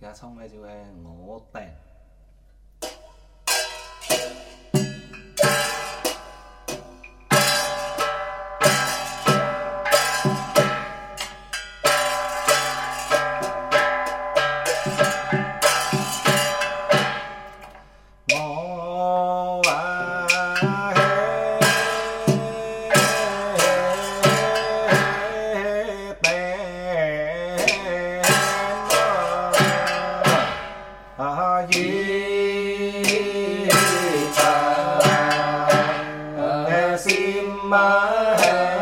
而家唱嘅就系我笨 sim ma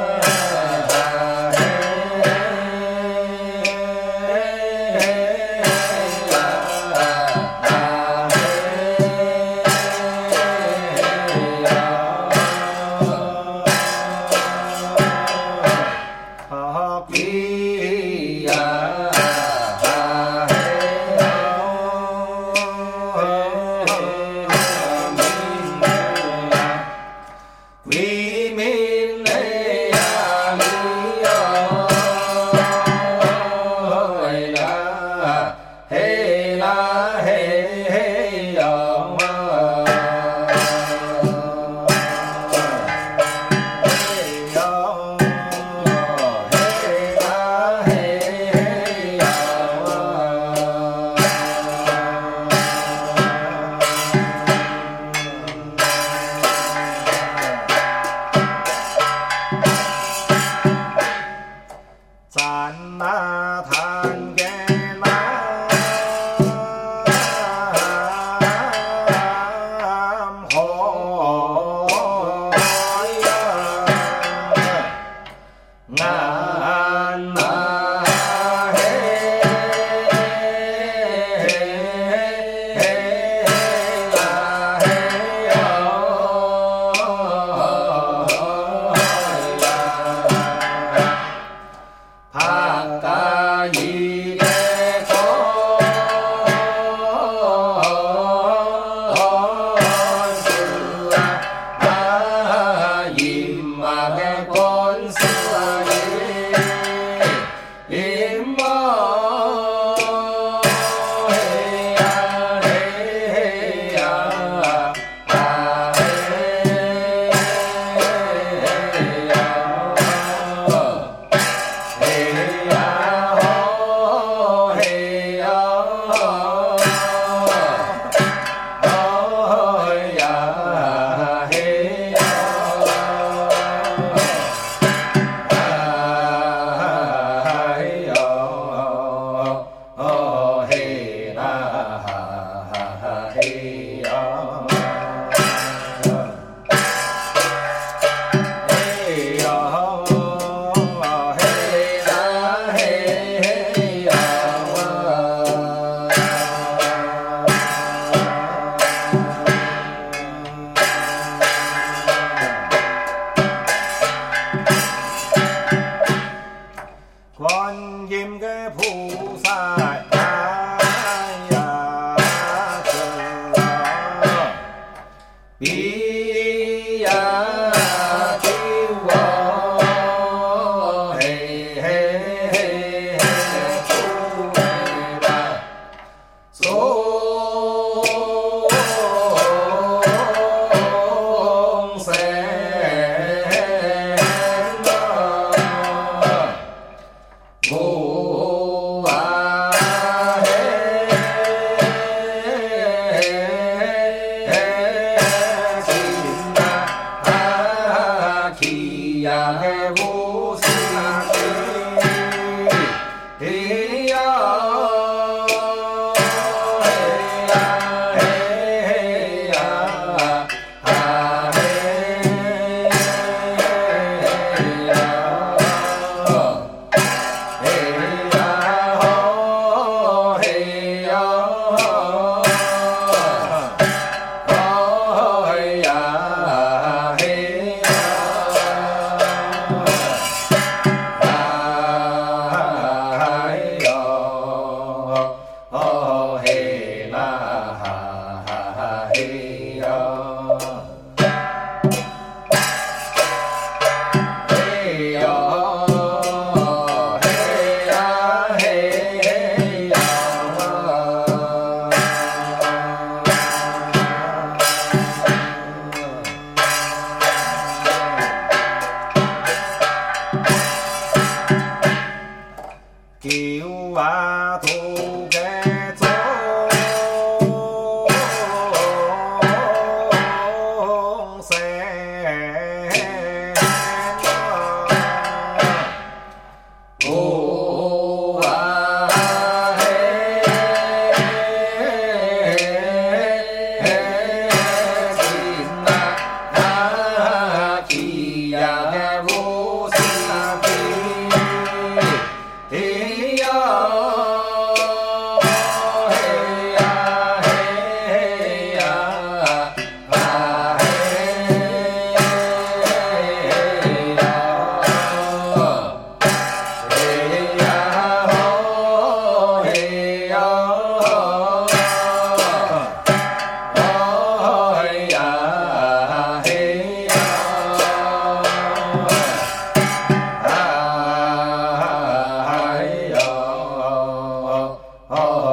东方升呀我爱呀九啊，头。uh,